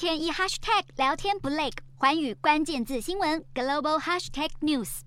天一 hashtag 聊天不累，寰宇关键字新闻 global hashtag news。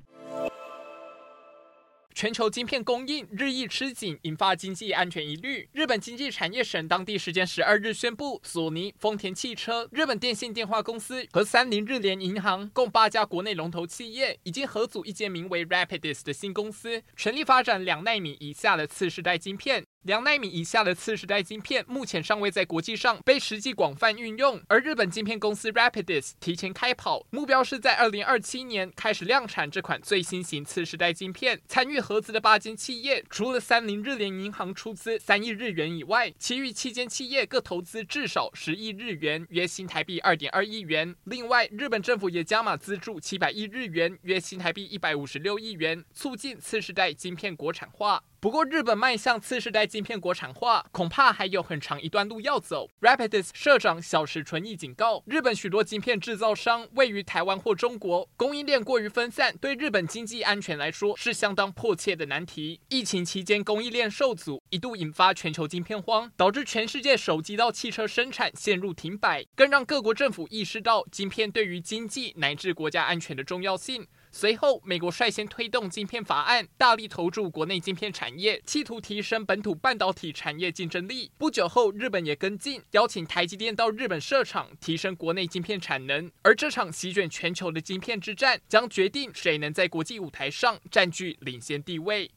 全球晶片供应日益吃紧，引发经济安全疑虑。日本经济产业省当地时间十二日宣布，索尼、丰田汽车、日本电信电话公司和三菱日联银行共八家国内龙头企业，已经合组一间名为 Rapidus 的新公司，全力发展两纳米以下的次世代晶片。两纳米以下的次世代晶片目前尚未在国际上被实际广泛运用，而日本晶片公司 Rapidus 提前开跑，目标是在二零二七年开始量产这款最新型次世代晶片。参与合资的八间企业，除了三菱日联银行出资三亿日元以外，其余七间企业各投资至少十亿日元，约新台币二点二亿元。另外，日本政府也加码资助七百亿日元，约新台币一百五十六亿元，促进次世代晶片国产化。不过，日本迈向次世代晶片国产化，恐怕还有很长一段路要走。Rapidus 社长小石纯一警告，日本许多晶片制造商位于台湾或中国，供应链过于分散，对日本经济安全来说是相当迫切的难题。疫情期间，供应链受阻，一度引发全球晶片荒，导致全世界手机到汽车生产陷入停摆，更让各国政府意识到晶片对于经济乃至国家安全的重要性。随后，美国率先推动晶片法案，大力投注国内晶片产业，企图提升本土半导体产业竞争力。不久后，日本也跟进，邀请台积电到日本设厂，提升国内晶片产能。而这场席卷全球的晶片之战，将决定谁能在国际舞台上占据领先地位。